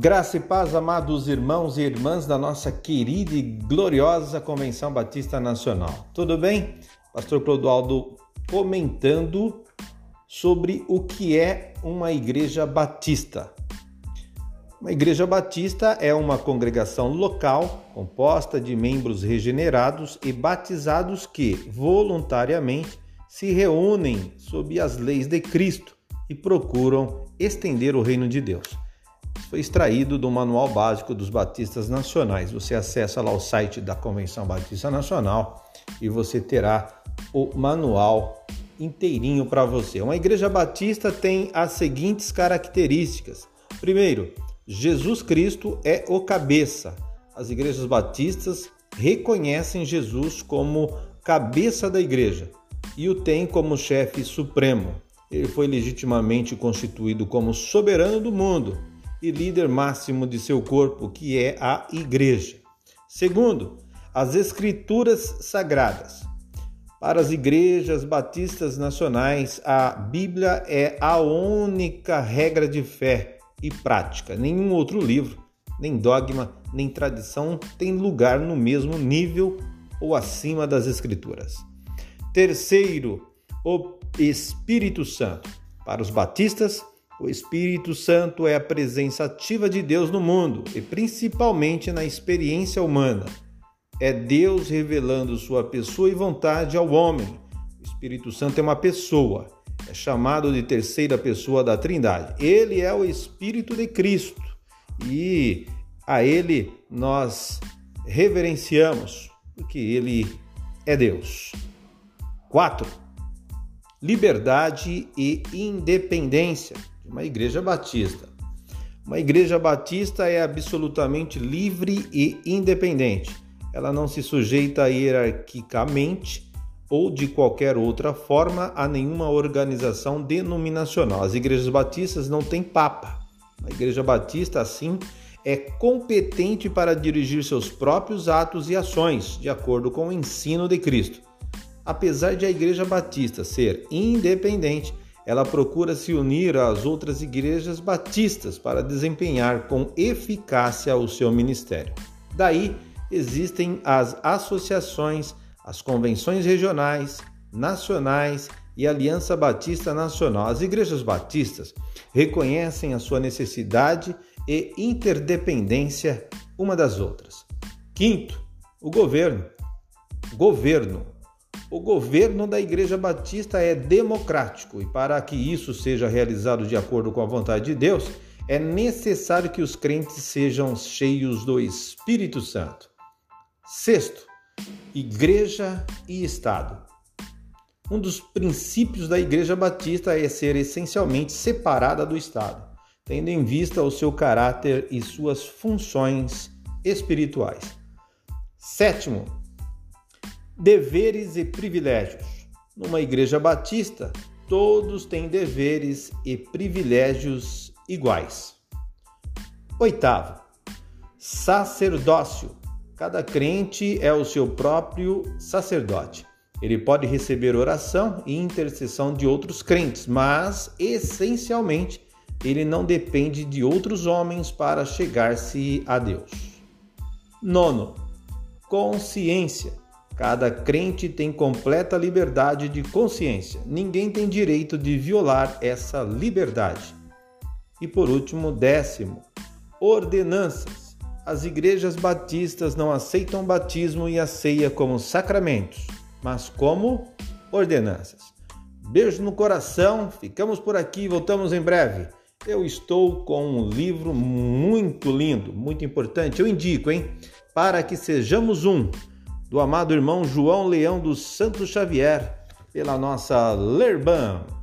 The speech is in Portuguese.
Graça e paz, amados irmãos e irmãs da nossa querida e gloriosa Convenção Batista Nacional. Tudo bem? Pastor Clodoaldo comentando sobre o que é uma igreja batista. Uma igreja batista é uma congregação local composta de membros regenerados e batizados que voluntariamente se reúnem sob as leis de Cristo e procuram estender o reino de Deus foi extraído do Manual Básico dos Batistas Nacionais. Você acessa lá o site da Convenção Batista Nacional e você terá o manual inteirinho para você. Uma igreja batista tem as seguintes características. Primeiro, Jesus Cristo é o cabeça. As igrejas batistas reconhecem Jesus como cabeça da igreja e o tem como chefe supremo. Ele foi legitimamente constituído como soberano do mundo e líder máximo de seu corpo, que é a Igreja. Segundo, as Escrituras Sagradas. Para as igrejas batistas nacionais, a Bíblia é a única regra de fé e prática. Nenhum outro livro, nem dogma, nem tradição tem lugar no mesmo nível ou acima das Escrituras. Terceiro, o Espírito Santo. Para os batistas, o Espírito Santo é a presença ativa de Deus no mundo e principalmente na experiência humana. É Deus revelando sua pessoa e vontade ao homem. O Espírito Santo é uma pessoa, é chamado de terceira pessoa da Trindade. Ele é o Espírito de Cristo e a ele nós reverenciamos, porque ele é Deus. 4. Liberdade e independência uma igreja batista. Uma igreja batista é absolutamente livre e independente. Ela não se sujeita hierarquicamente ou de qualquer outra forma a nenhuma organização denominacional. As igrejas batistas não têm papa. A igreja batista, assim, é competente para dirigir seus próprios atos e ações, de acordo com o ensino de Cristo. Apesar de a igreja batista ser independente, ela procura se unir às outras igrejas batistas para desempenhar com eficácia o seu ministério. Daí existem as associações, as convenções regionais, nacionais e Aliança Batista Nacional. As igrejas batistas reconhecem a sua necessidade e interdependência uma das outras. Quinto, o governo. Governo o governo da Igreja Batista é democrático e, para que isso seja realizado de acordo com a vontade de Deus, é necessário que os crentes sejam cheios do Espírito Santo. Sexto, Igreja e Estado. Um dos princípios da Igreja Batista é ser essencialmente separada do Estado, tendo em vista o seu caráter e suas funções espirituais. Sétimo, Deveres e privilégios. Numa igreja batista, todos têm deveres e privilégios iguais. Oitavo, sacerdócio. Cada crente é o seu próprio sacerdote. Ele pode receber oração e intercessão de outros crentes, mas essencialmente ele não depende de outros homens para chegar-se a Deus. Nono, consciência. Cada crente tem completa liberdade de consciência. Ninguém tem direito de violar essa liberdade. E por último, décimo, ordenanças. As igrejas batistas não aceitam batismo e a ceia como sacramentos, mas como ordenanças. Beijo no coração, ficamos por aqui, voltamos em breve. Eu estou com um livro muito lindo, muito importante. Eu indico, hein? Para que sejamos um do amado irmão João Leão dos Santos Xavier, pela nossa Lerban.